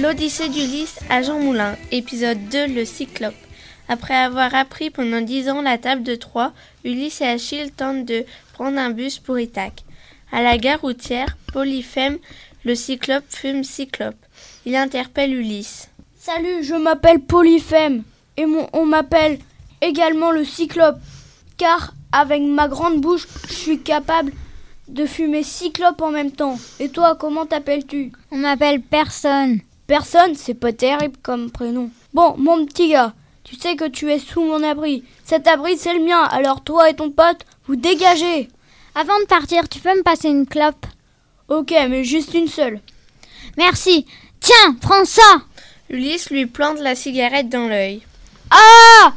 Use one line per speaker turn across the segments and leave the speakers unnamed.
L'Odyssée d'Ulysse à Jean Moulin, épisode 2, le Cyclope. Après avoir appris pendant dix ans la table de Troie, Ulysse et Achille tentent de prendre un bus pour Ithaque. À la gare routière, Polyphème, le Cyclope, fume Cyclope. Il interpelle Ulysse.
Salut, je m'appelle Polyphème et on m'appelle également le Cyclope, car avec ma grande bouche, je suis capable de fumer Cyclope en même temps. Et toi, comment t'appelles-tu?
On m'appelle personne.
Personne, c'est pas terrible comme prénom. Bon, mon petit gars, tu sais que tu es sous mon abri. Cet abri, c'est le mien, alors toi et ton pote, vous dégagez.
Avant de partir, tu peux me passer une clope
Ok, mais juste une seule.
Merci. Tiens, prends ça
Ulysse lui plante la cigarette dans l'œil.
Ah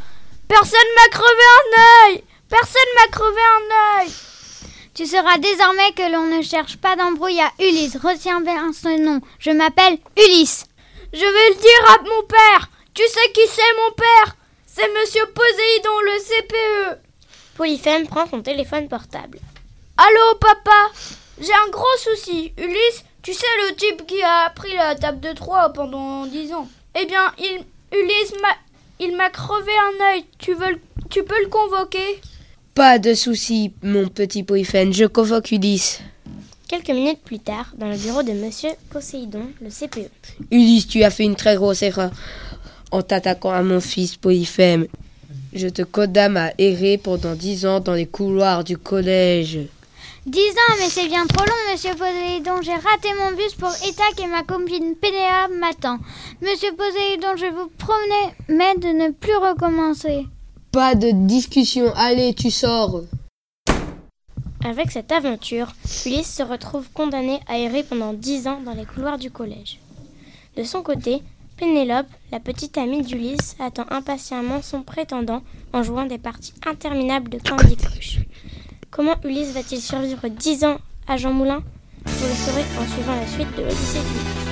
Personne m'a crevé un œil Personne m'a crevé un œil
Sauras désormais que l'on ne cherche pas d'embrouille à Ulysse. Retiens bien ce nom. Je m'appelle Ulysse.
Je vais le dire à mon père Tu sais qui c'est mon père? C'est Monsieur Poséidon, le CPE
Polyphème prend son téléphone portable.
Allô, papa? J'ai un gros souci. Ulysse, tu sais le type qui a appris la table de Troie pendant dix ans? Eh bien, il, Ulysse m'a, il m'a crevé un œil. Tu, veux, tu peux le convoquer?
Pas de souci, mon petit Polyphème. Je convoque Ulysse.
Quelques minutes plus tard, dans le bureau de Monsieur Poséidon, le CPE.
Ulysse, tu as fait une très grosse erreur en t'attaquant à mon fils Polyphème. Je te condamne à errer pendant dix ans dans les couloirs du collège.
Dix ans, mais c'est bien trop long, monsieur Poséidon. J'ai raté mon bus pour Ithaque et ma copine Pénéa m'attend. Monsieur Poséidon, je vous promets de ne plus recommencer.
Pas de discussion, allez, tu sors.
Avec cette aventure, Ulysse se retrouve condamné à errer pendant dix ans dans les couloirs du collège. De son côté, Pénélope, la petite amie d'Ulysse, attend impatiemment son prétendant en jouant des parties interminables de Candy Crush. Comment Ulysse va-t-il survivre dix ans à Jean Moulin? Vous le saurez en suivant la suite de l'Odyssée.